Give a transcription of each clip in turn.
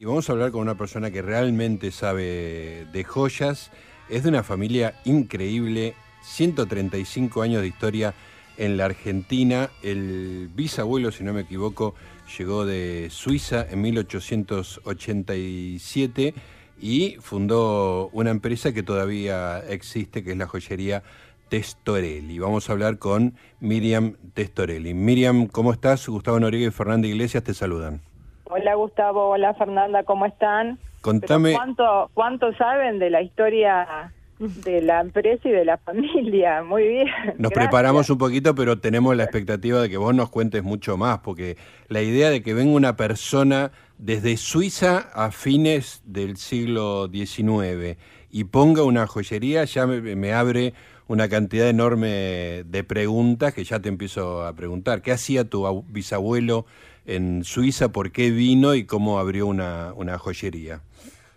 Y vamos a hablar con una persona que realmente sabe de joyas. Es de una familia increíble, 135 años de historia en la Argentina. El bisabuelo, si no me equivoco, llegó de Suiza en 1887 y fundó una empresa que todavía existe, que es la joyería Testorelli. Vamos a hablar con Miriam Testorelli. Miriam, ¿cómo estás? Gustavo Noriega y Fernanda Iglesias te saludan. Hola Gustavo, hola Fernanda, ¿cómo están? Contame. ¿Cuánto, ¿Cuánto saben de la historia de la empresa y de la familia? Muy bien. Nos preparamos un poquito, pero tenemos la expectativa de que vos nos cuentes mucho más, porque la idea de que venga una persona desde Suiza a fines del siglo XIX y ponga una joyería ya me, me abre una cantidad enorme de preguntas que ya te empiezo a preguntar. ¿Qué hacía tu bisabuelo en Suiza, por qué vino y cómo abrió una, una joyería.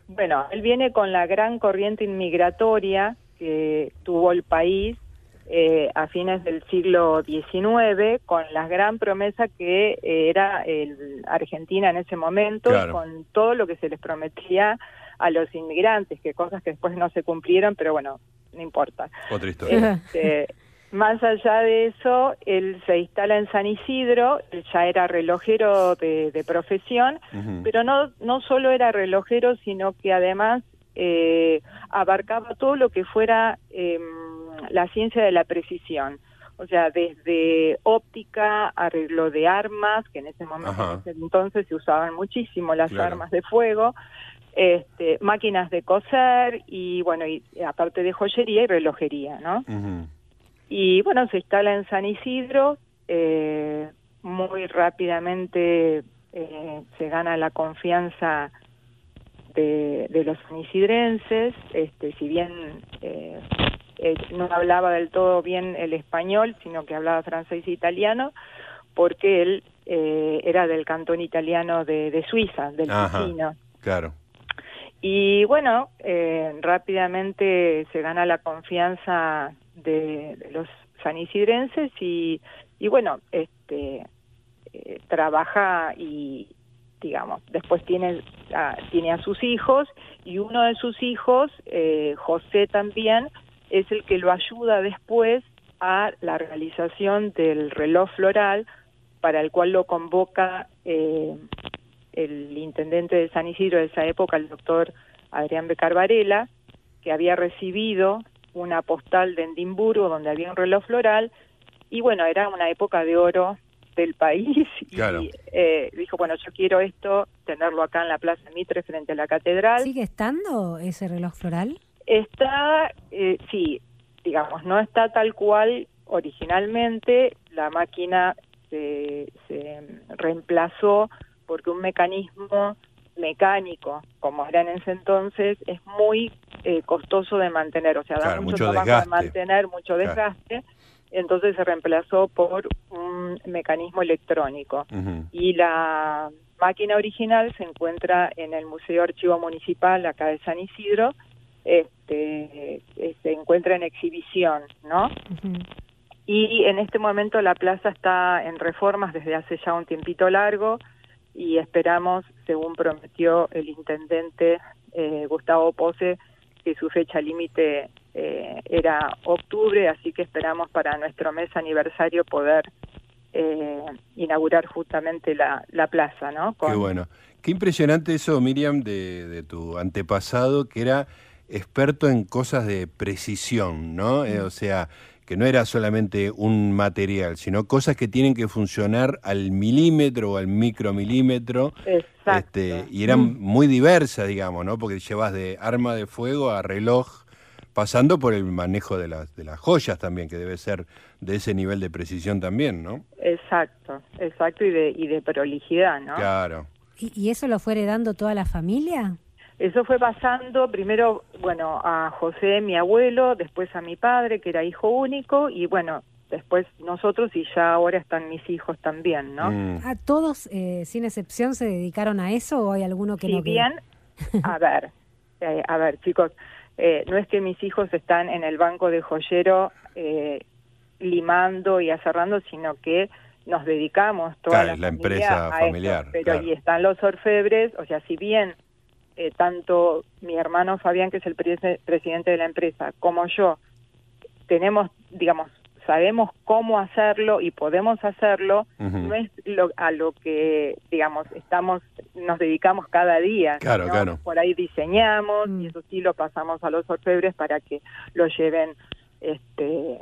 Bueno, él viene con la gran corriente inmigratoria que tuvo el país eh, a fines del siglo XIX, con la gran promesa que eh, era el Argentina en ese momento, con todo lo que se les prometía a los inmigrantes, que cosas que después no se cumplieron, pero bueno, no importa. Otra historia. Este, más allá de eso, él se instala en San Isidro, él ya era relojero de, profesión, pero no, no solo era relojero, sino que además eh, abarcaba todo lo que fuera em, la ciencia de la precisión. O sea, desde óptica, arreglo de armas, que en ese momento, entonces se usaban muchísimo las armas de fuego, este, máquinas de coser y, bueno, y aparte de joyería y relojería, ¿no? Y bueno, se instala en San Isidro, eh, muy rápidamente eh, se gana la confianza de, los sanisidrenses, este, si bien eh, no hablaba del todo bien el español, sino que hablaba francés e italiano, porque él era del cantón italiano de, Suiza, del vecino. Claro. Y bueno, rápidamente se gana la confianza de, los sanisidrenses y, y bueno, este eh, trabaja y digamos, después tiene a, tiene a sus hijos y uno de sus hijos, eh, José también, es el que lo ayuda después a la realización del reloj floral para el cual lo convoca eh, el intendente de San Isidro de esa época, el doctor Adrián Becar Varela, que había recibido una postal de Edimburgo donde había un reloj floral y bueno, era una época de oro del país y eh, dijo, bueno, yo quiero esto, tenerlo acá en la Plaza Mitre frente a la catedral. ¿Sigue estando ese reloj floral? Está, eh, sí, digamos, no está tal cual originalmente, la máquina se, se reemplazó porque un mecanismo mecánico, como era en ese entonces, es muy eh, costoso de mantener, o sea, da mucho, trabajo de mantener, mucho desgaste, entonces se reemplazó por un mecanismo electrónico. Y la máquina original se encuentra en el Museo Archivo Municipal acá de San Isidro, este, eh, se encuentra en exhibición, ¿no? Y en este momento la plaza está en reformas desde hace ya un tiempito largo, y esperamos, según prometió el intendente eh, Gustavo Pose, que su fecha límite eh, era octubre, así que esperamos para nuestro mes aniversario poder eh, inaugurar justamente la, la plaza, ¿no? Qué bueno. Qué impresionante eso, Miriam, de, de, tu antepasado, que era experto en cosas de precisión, ¿no? o sea, que no era solamente un material, sino cosas que tienen que funcionar al milímetro o al micromilímetro. Exacto. Este, y eran mm. muy diversas, digamos, ¿no? Porque llevas de arma de fuego a reloj, pasando por el manejo de las, de las joyas también, que debe ser de ese nivel de precisión también, ¿no? Exacto, exacto, y de, y de prolijidad, ¿no? Claro. ¿Y, ¿Y eso lo fue heredando toda la familia? Eso fue pasando primero, bueno, a José, mi abuelo, después a mi padre, que era hijo único, y bueno, después nosotros y ya ahora están mis hijos también, ¿no? Mm. ¿A todos, eh, sin excepción, se dedicaron a eso o hay alguno que si no? bien, a ver, eh, a ver, chicos, eh, no es que mis hijos están en el banco de joyero limando y acerrando, sino que nos dedicamos toda Claro, la, la familia empresa a esto. familiar, pero claro. y están los orfebres, o sea, si bien eh, tanto mi hermano Fabián, que es el presidente de la empresa, como yo, tenemos, digamos, sabemos cómo hacerlo y podemos hacerlo, no es lo, a lo que, digamos, estamos, nos dedicamos cada día. Claro, ¿no? claro. Por ahí diseñamos Mm. y eso sí lo pasamos a los orfebres para que lo lleven, este,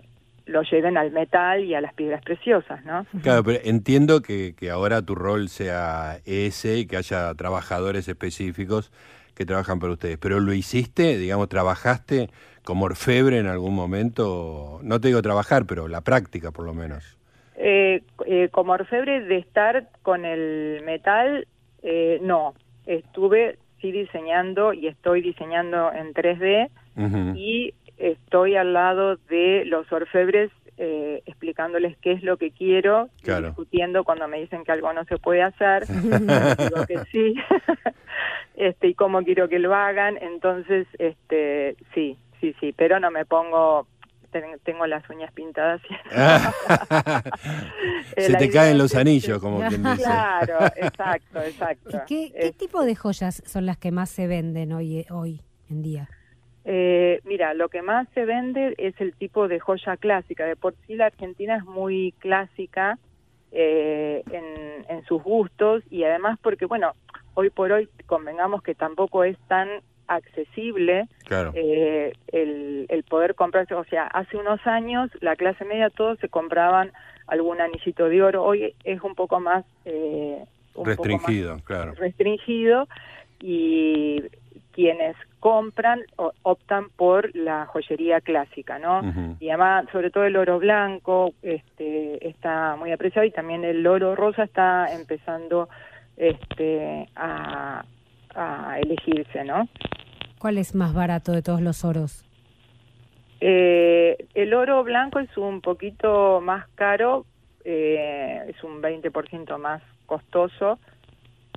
lo lleven al metal y a las piedras preciosas, ¿no? Claro, pero entiendo que, que ahora tu rol sea ese y que haya trabajadores específicos que trabajan para ustedes. Pero lo hiciste, digamos, trabajaste como orfebre en algún momento, no te digo trabajar, pero la práctica por lo menos. Eh, eh, como orfebre de estar con el metal, eh, no. Estuve sí diseñando y estoy diseñando en 3D Ujú. y estoy al lado de los orfebres eh, explicándoles qué es lo que quiero, Claro. discutiendo cuando me dicen que algo no se puede hacer, digo que sí, este, y cómo quiero que lo hagan, entonces, este, sí, sí, sí, pero no me pongo, ten- tengo las uñas pintadas. Se te caen los que- anillos, como quien dice. Claro, exacto, exacto. ¿Y qué, qué Es- tipo de joyas son las que más se venden hoy, hoy en día? Eh, mira, lo que más se vende es el tipo de joya clásica. De por sí la Argentina es muy clásica eh, en, en sus gustos y además porque, bueno, hoy por hoy convengamos que tampoco es tan accesible Claro. eh, el, el poder comprarse. O sea, hace unos años la clase media todos se compraban algún anillito de oro. Hoy es un poco más... eh, un poco más Restringido, claro. restringido y quienes compran o- optan por la joyería clásica, ¿no? Y además, sobre todo el oro blanco este, está muy apreciado y también el oro rosa está empezando este, a, a elegirse, ¿no? ¿Cuál es más barato de todos los oros? Eh, el oro blanco es un poquito más caro, eh, es un 20% más costoso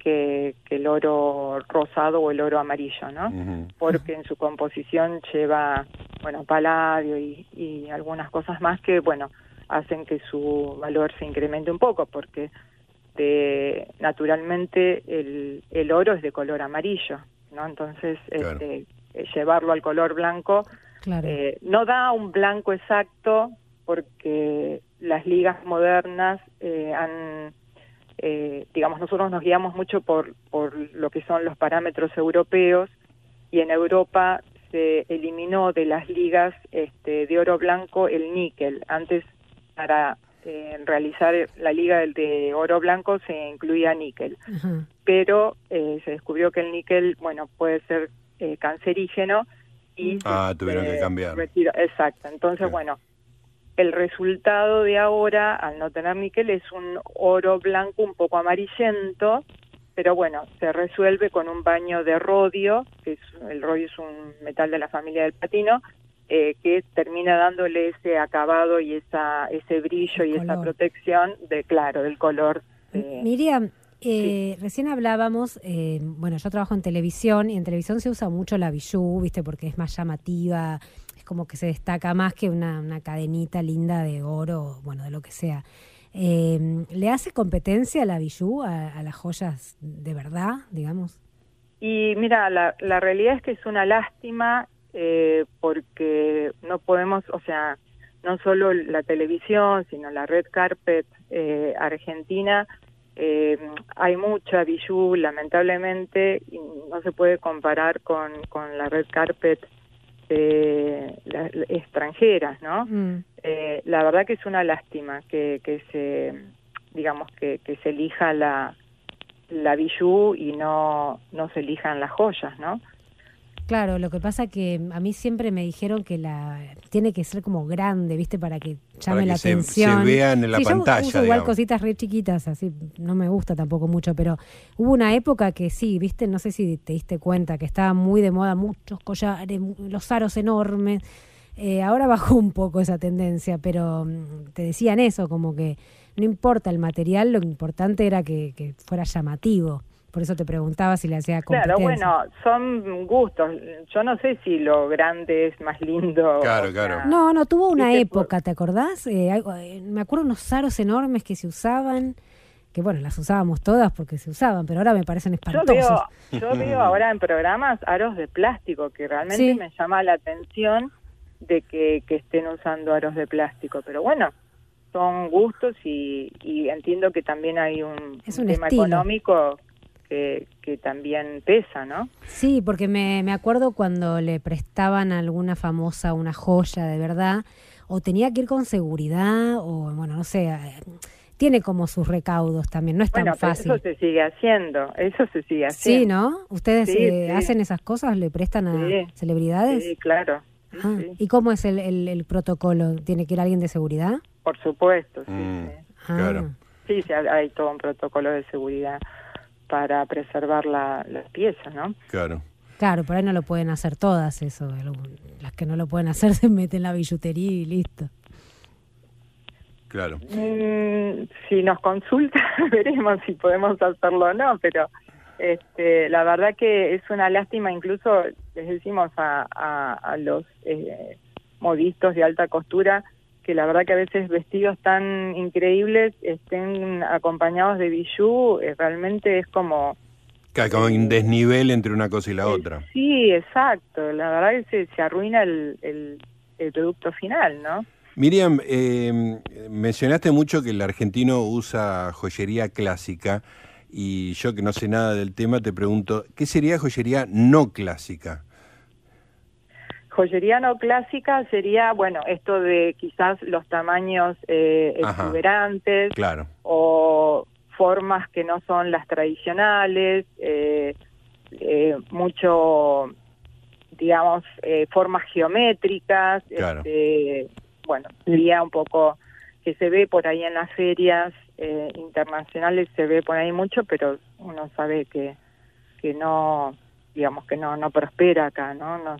que, que el oro rosado o el oro amarillo, ¿no? Porque en su composición lleva, bueno, paladio y, y algunas cosas más que, bueno, hacen que su valor se incremente un poco, porque de, naturalmente el, el oro es de color amarillo, ¿no? Entonces, Claro. este, llevarlo al color blanco Claro. eh, no da un blanco exacto porque las ligas modernas eh, han, eh, digamos, nosotros nos guiamos mucho por, por lo que son los parámetros europeos y en Europa se eliminó de las ligas este, de oro blanco el níquel. Antes, para eh, realizar la liga del de oro blanco se incluía níquel pero eh, se descubrió que el níquel, bueno, puede ser eh, cancerígeno y Ah, se- tuvieron que cambiar. retiró. Exacto. Entonces, bueno, el resultado de ahora, al no tener níquel, es un oro blanco un poco amarillento, pero bueno, se resuelve con un baño de rodio, que es, el rodio es un metal de la familia del platino, eh, que termina dándole ese acabado y esa ese brillo El y esa protección de claro del color eh, Miriam, eh, recién hablábamos, eh, bueno, yo trabajo en televisión y en televisión se usa mucho la bijou, ¿viste? Porque es más llamativa, es como que se destaca más que una, una cadenita linda de oro, bueno, de lo que sea. Eh, ¿Le hace competencia la bijou a, las joyas de verdad, digamos? Y mira, la, la realidad es que es una lástima eh, porque no podemos, o sea, no solo la televisión, sino la red carpet eh, argentina, eh, hay mucha bijou, lamentablemente, y no se puede comparar con, con la red carpet las extranjeras, ¿no? Mm, Eh, la verdad que es una lástima que, que se, digamos, que, que se elija la, la bijou y no, no se elijan las joyas, ¿no? Claro, lo que pasa que a mí siempre me dijeron que la tiene que ser como grande, ¿viste? Para que llame Para la que se- atención. se vean en la Sí, yo pantalla, uso igual digamos. cositas re chiquitas, así no me gusta tampoco mucho, pero hubo una época que sí, ¿viste? No sé si te diste cuenta que estaba muy de moda muchos collares, los aros enormes. Eh, ahora bajó un poco esa tendencia, pero mm, te decían eso, como que no importa el material, lo importante era que, que fuera llamativo. Por eso te preguntaba si le hacía competencia. Claro, bueno, son gustos. Yo no sé si lo grande es más lindo. Claro, claro. No, no, tuvo una época, ¿te acordás? Eh, algo- eh, me acuerdo unos aros enormes que se usaban, que bueno, las usábamos todas porque se usaban, pero ahora me parecen Yo espantosos. veo, yo veo ahora en programas aros de plástico, que realmente Sí. me llama la atención de que, que estén usando aros de plástico. Pero bueno, son gustos y, y entiendo que también hay un, Es un un tema estilo. económico que, que también pesa, ¿no? Sí, porque me, me acuerdo cuando le prestaban a alguna famosa una joya de verdad, o tenía que ir con seguridad, o bueno, no sé, eh, tiene como sus recaudos también, no es Bueno, tan pero fácil. eso se sigue haciendo, eso se sigue Sí, haciendo. ¿no? ¿Ustedes Sí, eh, sí. hacen esas cosas? ¿Le prestan a Sí. celebridades? Sí, claro. Sí, Ah, sí. ¿Y cómo es el, el- el protocolo? ¿Tiene que ir alguien de seguridad? Por supuesto, sí. Mm. sí. Ah, Claro. Sí, sí, hay todo un protocolo de seguridad para preservar la, las piezas, ¿no? Claro. Claro, por ahí no lo pueden hacer todas eso. Las que no lo pueden hacer se meten en la billutería y listo. Claro. Mm, si nos consulta, veremos si podemos hacerlo o no, pero este, la verdad que es una lástima, incluso les decimos a, a, a los eh, modistos de alta costura que la verdad que a veces vestidos tan increíbles estén acompañados de bijú, eh, realmente es como... Claro, como un desnivel entre una cosa y la otra. Sí, exacto, la verdad que se, se arruina el, el, el producto final, ¿no? Miriam, eh, mencionaste mucho que el argentino usa joyería clásica y yo que no sé nada del tema te pregunto, ¿qué sería joyería no clásica? Joyería no clásica sería, bueno, esto de quizás los tamaños eh, Ajá. exuberantes Claro, o formas que no son las tradicionales, eh, eh, mucho, digamos, eh, formas geométricas, Claro. este, bueno, sería un poco que se ve por ahí en las ferias eh, internacionales, se ve por ahí mucho, pero uno sabe que, que no, digamos, que no, no prospera acá, ¿no? no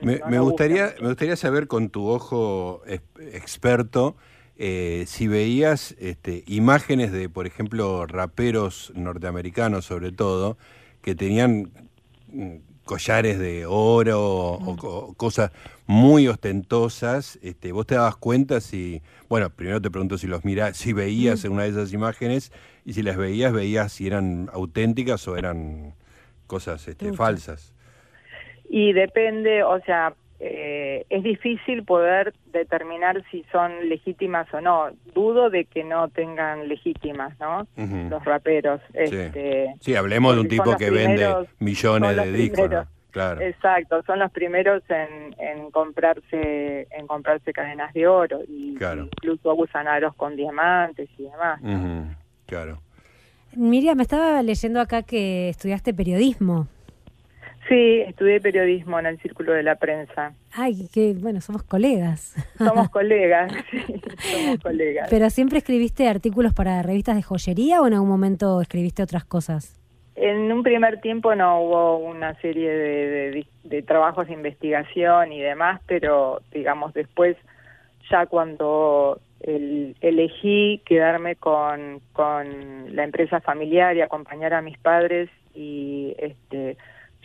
me, me gustaría, gusta. me gustaría saber con tu ojo ex- experto eh, si veías este, imágenes de, por ejemplo, raperos norteamericanos sobre todo, que tenían mm, collares de oro o, co- cosas muy ostentosas, este, vos te dabas cuenta si, bueno, primero te pregunto si los mirás, si veías en una de esas imágenes y si las veías, veías si eran auténticas o eran cosas este, falsas. Y depende, o sea, eh, es difícil poder determinar si son legítimas o no. Dudo de que no tengan legítimas, ¿no? Los raperos. Este, Sí, hablemos de un tipo que vende millones de discos. Claro. Exacto, son los primeros en, en comprarse en comprarse cadenas de oro y Claro. incluso usan aros con diamantes y demás. Claro. Miriam, me estaba leyendo acá que estudiaste periodismo. Sí, estudié periodismo en el Círculo de la Prensa. Ay, que bueno, somos colegas. Somos colegas, sí, somos colegas. ¿Pero siempre escribiste artículos para revistas de joyería o en algún momento escribiste otras cosas? En un primer tiempo no hubo una serie de, de- de trabajos de investigación y demás, pero digamos después, ya cuando el- elegí quedarme con, con la empresa familiar y acompañar a mis padres y este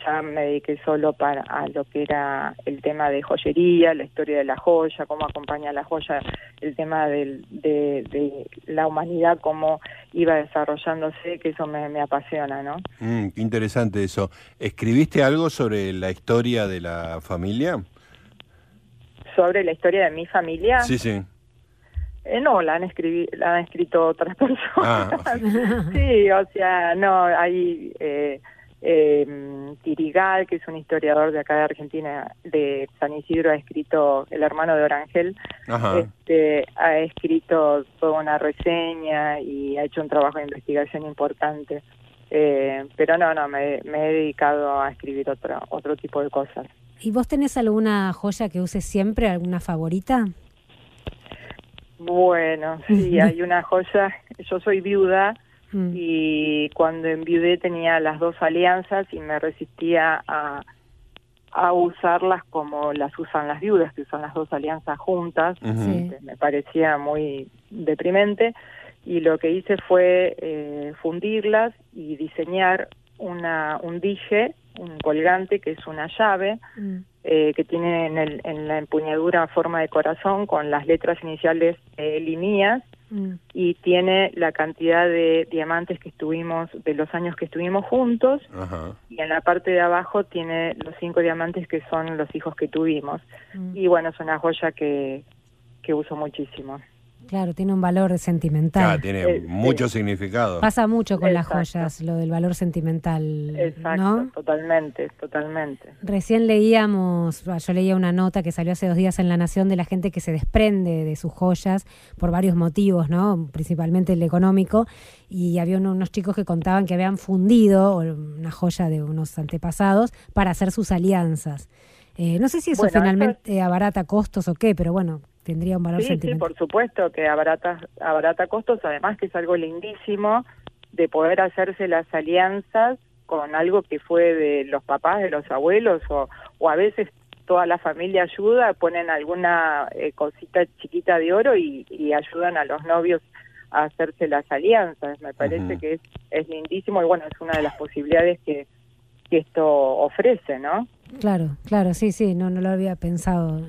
ya me dediqué solo para a lo que era el tema de joyería, la historia de la joya, cómo acompaña la joya, el tema del, de, de la humanidad, cómo iba desarrollándose, que eso me, me apasiona, ¿no? Mm, qué interesante eso. ¿Escribiste algo sobre la historia de la familia? Sobre la historia de mi familia, Sí, sí. eh, no, la han, escribi- la han escrito otras personas. Ah, sí, o sea, no, hay eh, eh, Tirigal, que es un historiador de acá de Argentina, de San Isidro, ha escrito, el hermano de Orangel, Ajá. este, ha escrito toda una reseña y ha hecho un trabajo de investigación importante. Eh, pero no, no, me, me he dedicado a escribir otro, otro tipo de cosas. ¿Y vos tenés alguna joya que uses siempre, alguna favorita? Bueno, sí, hay una joya, yo soy viuda Mm. y cuando enviudé tenía las dos alianzas y me resistía a, a usarlas como las usan las viudas, que son las dos alianzas juntas. Este, me parecía muy deprimente y lo que hice fue eh, fundirlas y diseñar una, un dije, un colgante que es una llave, Mm. eh, que tiene en, el- en la empuñadura forma de corazón con las letras iniciales eh, mías Mm. y tiene la cantidad de diamantes que estuvimos, de los años que estuvimos juntos Ajá. y en la parte de abajo tiene los cinco diamantes que son los hijos que tuvimos. Mm. Y bueno, es una joya que, que uso muchísimo. Claro, tiene un valor sentimental. Claro, tiene Eh, mucho significado. Pasa mucho con las joyas, lo del valor sentimental, Exacto, ¿no? totalmente, totalmente. Recién leíamos, yo leía una nota que salió hace dos días en La Nación de la gente que se desprende de sus joyas por varios motivos, ¿no? Principalmente el económico, y había uno- unos chicos que contaban que habían fundido una joya de unos antepasados para hacer sus alianzas. Eh, no sé si eso Bueno, finalmente abarata costos o qué, pero bueno, tendría un valor Sí, sí, por supuesto que abarata, abarata costos, además que es algo lindísimo de poder hacerse las alianzas con algo que fue de los papás, de los abuelos, o, o a veces toda la familia ayuda, ponen alguna eh, cosita chiquita de oro y, y ayudan a los novios a hacerse las alianzas. Me parece que es, es lindísimo y bueno, es una de las posibilidades que, que esto ofrece, ¿no? Claro, claro, sí, sí, no, no lo había pensado.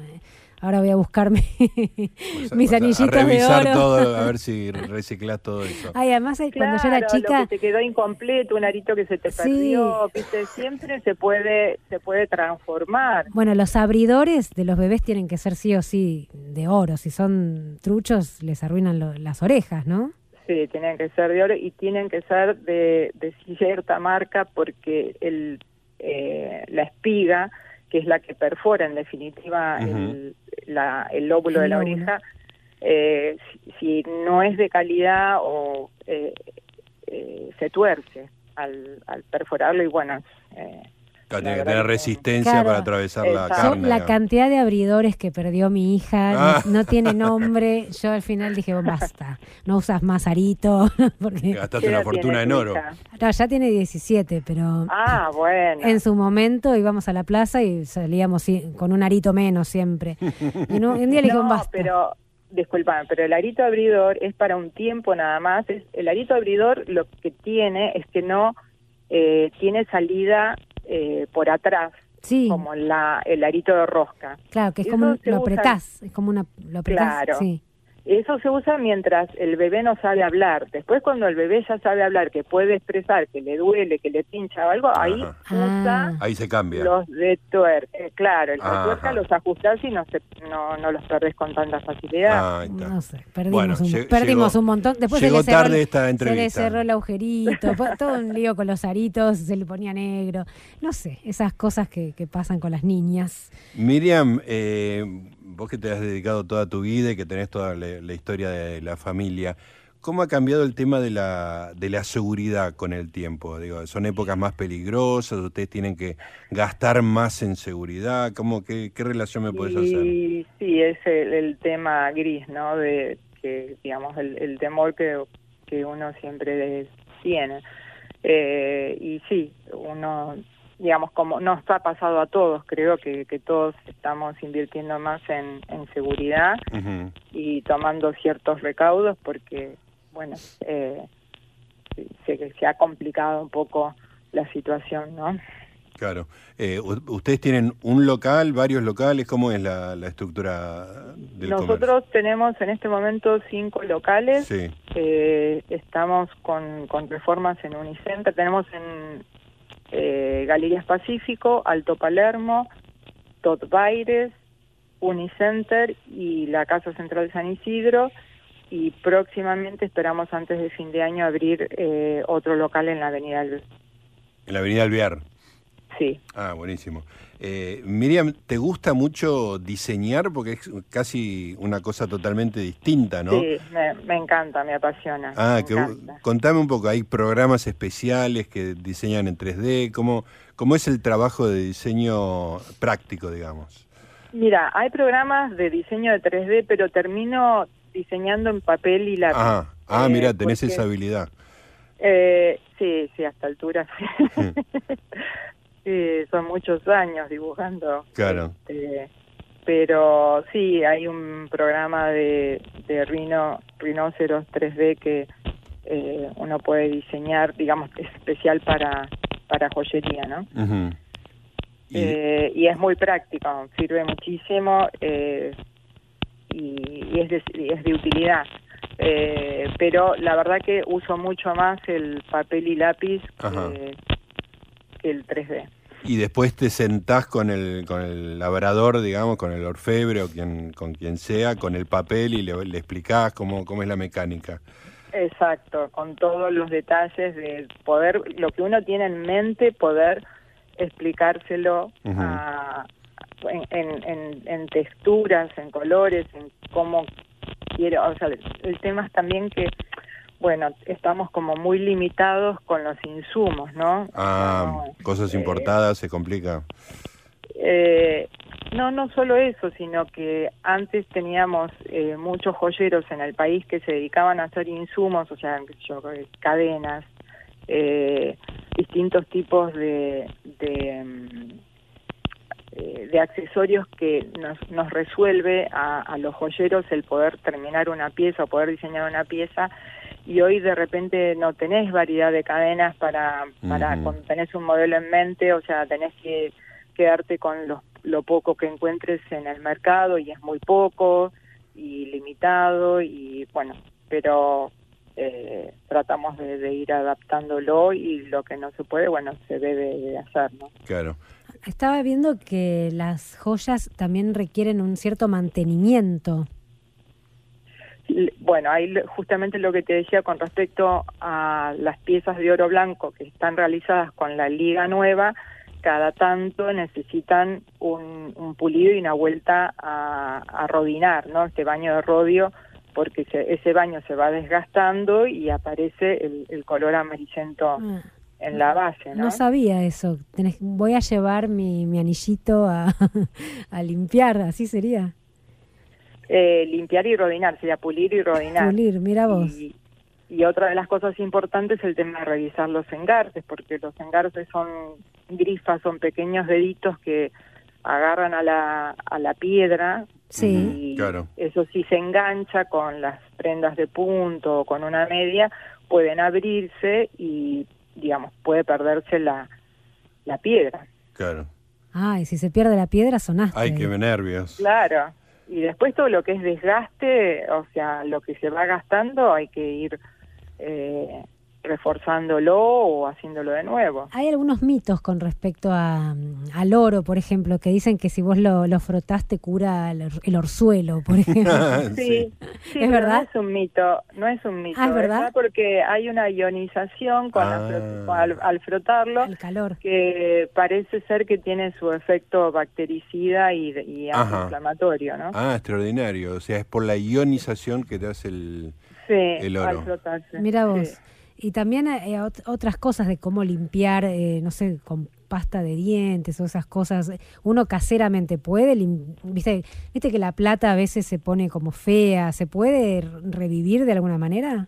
Ahora voy a buscarme mis Vas a- anillitos a revisar de oro. todo, a ver si reciclas todo eso. Ay, además eh, cuando yo era chica, lo que te quedó incompleto, un arito que se te Sí. perdió, viste, siempre se puede se puede transformar. bueno, los abridores de los bebés tienen que ser sí o sí de oro. Si son truchos, les arruinan lo- las orejas, ¿no? Sí, tienen que ser de oro y tienen que ser de, de cierta marca porque el eh, la espiga, que es la que perfora en definitiva el, la- el lóbulo de la oreja, eh, si, si no es de calidad o eh, eh, se tuerce al, al perforarlo y bueno, eh, tiene que tener resistencia Claro. para atravesar la carne. la digamos. cantidad de abridores que perdió mi hija no- Ah. no, tiene nombre. Yo al final dije, "Bueno, basta, no usas más arito. porque Gastaste ¿qué una fortuna en oro. no, ya tiene 17, pero Ah, bueno. en su momento íbamos a la plaza y salíamos con un arito menos siempre. Y no- un día le dije, no, basta. pero disculpame, pero el arito abridor es para un tiempo nada más. Es, el arito abridor lo que tiene es que no eh, tiene salida eh, por atrás, Sí, como la el arito de rosca. claro, que es eso como lo usa- apretás, es como una, lo apretás, Claro. sí. Eso se usa mientras el bebé no sabe hablar. Después cuando el bebé ya sabe hablar, que puede expresar, que le duele, que le pincha o algo, ahí Ajá. usa Ah. Ahí se cambia. los de tuerca. Eh, claro, el de tuerca los ajustás y no, se, no, no los perdés con tanta facilidad. Está. No sé, perdimos, Bueno, un, perdimos llegó- un montón. Después llegó se le cerró, tarde esta Se le entrevista. cerró el agujerito, fue todo un lío con los aritos, se le ponía negro. No sé, esas cosas que, que pasan con las niñas. Miriam, eh, vos que te has dedicado toda tu vida y que tenés toda la, la historia de la familia, ¿cómo ha cambiado el tema de la, de la seguridad con el tiempo? Digo, ¿Son épocas más peligrosas? ¿Ustedes tienen que gastar más en seguridad? ¿Cómo, qué, qué relación me puedes hacer? Sí, es el, el tema gris, ¿no? De que, digamos, el, el temor que, que uno siempre tiene. Eh, y sí, uno, digamos, como nos ha pasado a todos, creo que, que todos estamos invirtiendo más en, en seguridad y tomando ciertos recaudos porque, bueno, eh, se, se ha complicado un poco la situación, ¿no? Claro. Eh, ¿Ustedes tienen un local, varios locales? ¿Cómo es la, la estructura del Nosotros tenemos en este momento cinco locales. Sí. Eh, estamos con, con reformas en Unicenter. Tenemos en eh, Galerías Pacífico, Alto Palermo, Tot Baires, Unicenter y la Casa Central de San Isidro. Y próximamente esperamos antes de fin de año abrir eh, otro local en la Avenida Alvear. En la Avenida Alvear. Sí. Ah, buenísimo. Eh, Miriam, ¿te gusta mucho diseñar? Porque es casi una cosa totalmente distinta, ¿no? Sí, me, me encanta, me apasiona. Ah, me que, encanta. contame un poco, hay programas especiales que diseñan en 3D, ¿cómo, cómo es el trabajo de diseño práctico, digamos? Mira, hay programas de diseño de 3D, pero termino diseñando en papel y lápiz. Ah, ah Eh, mira, tenés porque- esa habilidad. Eh, sí, sí, hasta altura. sí, son muchos años dibujando. Claro. Este, pero sí, hay un programa de, de rino, rinoceros 3D que eh, uno puede diseñar, digamos, especial para, para joyería, ¿no? y... Eh, y... es muy práctico, sirve muchísimo eh, y, es de, es de utilidad. Eh, pero la verdad que uso mucho más el papel y lápiz que, que, el 3D. Y después te sentás con el, con el labrador, digamos, con el orfebre o quien, con quien sea, con el papel y le, le explicás cómo, cómo es la mecánica. Exacto, con todos los detalles de poder, lo que uno tiene en mente, poder explicárselo a, en, en, texturas, en colores, en cómo quiero, o sea, el tema es también que, bueno, estamos como muy limitados con los insumos, ¿no? Ah, cosas eh, importadas se complica. Eh, no, no solo eso, sino que antes teníamos eh, muchos joyeros en el país que se dedicaban a hacer insumos, o sea, yo, cadenas, eh, distintos tipos de, de, mm, eh, de, accesorios que nos, nos resuelve a, a, los joyeros el poder terminar una pieza o poder diseñar una pieza y hoy de repente no tenés variedad de cadenas para, para cuando tenés un modelo en mente, o sea, tenés que quedarte con los, lo poco que encuentres en el mercado y es muy poco y limitado y bueno, pero eh, tratamos de, ir adaptándolo y lo que no se puede, bueno, se debe de hacer, ¿no? Claro. Estaba viendo que las joyas también requieren un cierto mantenimiento. Bueno, ahí justamente lo que te decía con respecto a las piezas de oro blanco que están realizadas con la liga nueva, cada tanto necesitan un, un pulido y una vuelta a, a, rodinar, ¿no? Este baño de rodio, porque ese baño se va desgastando y aparece el, el color amarillento ah. en la base, ¿no? No sabía eso. voy a llevar mi, mi anillito a, a limpiar, así sería. Eh, limpiar y rodinar, sería pulir y rodinar. Pulir, mira vos. Y, y otra de las cosas importantes es el tema de revisar los engarces, porque los engarces son grifas, son pequeños deditos que agarran a la, a la piedra sí. y claro. eso si se engancha con las prendas de punto o con una media, pueden abrirse y, digamos, puede perderse la, la piedra. Claro. Ah, y si se pierde la piedra sonaste. Ay, qué nervios. Claro. Y después todo lo que es desgaste, o sea, lo que se va gastando hay que ir eh, reforzándolo o haciéndolo de nuevo. Hay algunos mitos con respecto a, al oro, por ejemplo, que dicen que si vos lo, lo frotás cura el, orzuelo, por ejemplo. sí, sí, ¿Es verdad? No es un mito, no es un mito. Ah, ¿es verdad? Porque hay una ionización con ah. al, frotarlo. El calor. Que parece ser que tiene su efecto bactericida y, y antiinflamatorio, ¿no? Ah, extraordinario. O sea, es por la ionización que te hace el, el oro. Al frotarse. Mira vos. Y también hay otras cosas de cómo limpiar, eh, no sé, con pasta de dientes o esas cosas. Uno caseramente puede, ¿viste? ¿viste que la plata a veces se pone como fea? ¿Se puede revivir de alguna manera?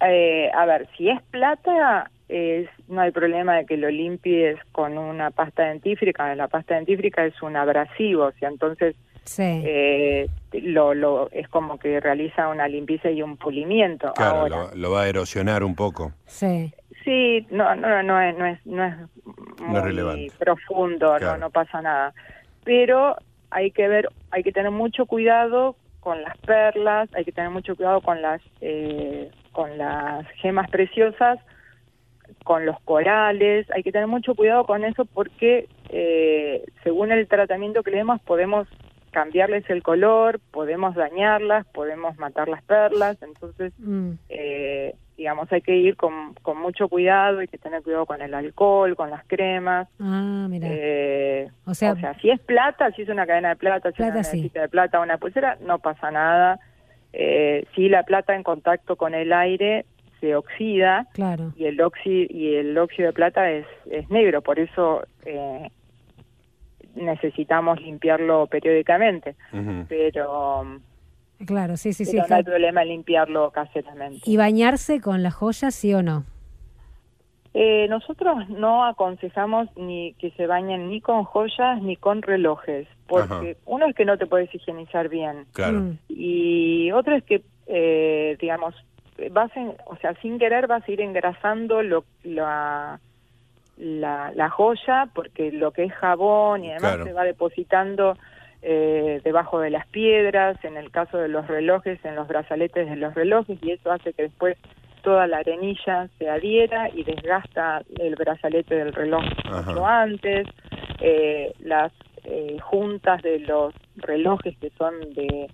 Eh, a ver, si es plata, es, no hay problema de que lo limpies con una pasta dentífrica. La pasta dentífrica es un abrasivo, o sea, entonces Sí. Eh, lo, lo, es como que realiza una limpieza y un pulimiento. Claro, lo, va a erosionar un poco. Sí. Sí, no, no, no es, no es, no es muy profundo, no, no pasa nada. Pero hay que ver, hay que tener mucho cuidado con las perlas, hay que tener mucho cuidado con las, eh, con las gemas preciosas, con los corales, hay que tener mucho cuidado con eso porque eh, según el tratamiento que le demos podemos cambiarles el color, podemos dañarlas, podemos matar las perlas, entonces, mm. eh, digamos, hay que ir con, con, mucho cuidado, hay que tener cuidado con el alcohol, con las cremas. Ah, mira. Eh, o, sea, si es plata, si es una cadena de plata, si es una sí. de plata, una pulsera, no pasa nada. Eh, si la plata en contacto con el aire se oxida claro. y el óxido y el óxido de plata es, es negro, por eso eh, necesitamos limpiarlo periódicamente, pero claro, sí, sí, sí, no hay problema en limpiarlo caseramente. ¿Y bañarse con la joya, sí o no? Eh, nosotros no aconsejamos ni que se bañen ni con joyas ni con relojes, porque uno es que no te puedes higienizar bien. Claro. Mm. Y otro es que, eh, digamos, vas o sea, sin querer vas a ir engrasando lo, la, la, joya, porque lo que es jabón y además se va depositando eh, debajo de las piedras, en el caso de los relojes, en los brazaletes de los relojes, y eso hace que después toda la arenilla se adhiera y desgasta el brazalete del reloj mucho antes. Eh, las eh, juntas de los relojes que son de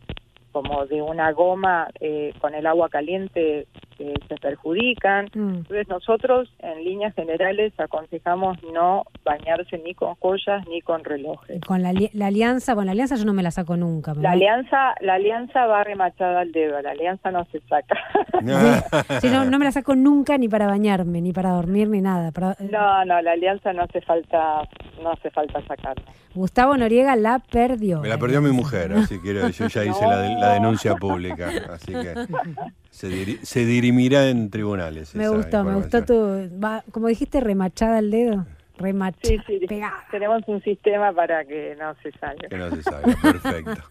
como de una goma eh, con el agua caliente eh, se perjudican. Mm. Entonces nosotros en líneas generales aconsejamos no bañarse ni con joyas ni con relojes. Con la, alianza, bueno, la alianza yo no me la saco nunca. La alianza, la alianza va remachada al dedo, la alianza no se saca. no, no, me la saco nunca ni para bañarme, ni para dormir, ni nada. Eh. No, no, la alianza no hace falta, no hace falta sacarla. Gustavo Noriega la perdió. Me la perdió mi mujer, así que yo ya hice la, denuncia pública, así que se, dirimirá en tribunales. Me gustó, me gustó tu, como dijiste, remachada al dedo. Remachada, sí, sí, Tenemos un sistema para que no se salga. Que no se salga, perfecto.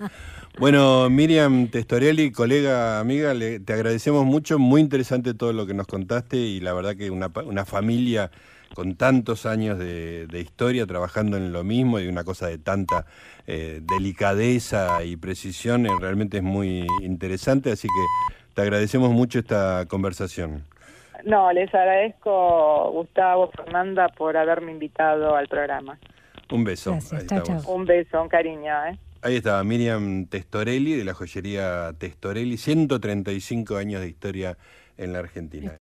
Bueno, Miriam Testorelli, colega, amiga, te agradecemos mucho, muy interesante todo lo que nos contaste y la verdad que una, una familia con tantos años de, historia trabajando en lo mismo y una cosa de tanta eh, delicadeza y precisión, eh, realmente es muy interesante, así que te agradecemos mucho esta conversación. No, les agradezco, Gustavo, Fernanda, por haberme invitado al programa. Un beso. Un beso, un cariño. ¿eh? Ahí estaba Miriam Testorelli, de la joyería Testorelli, 135 años de historia en la Argentina.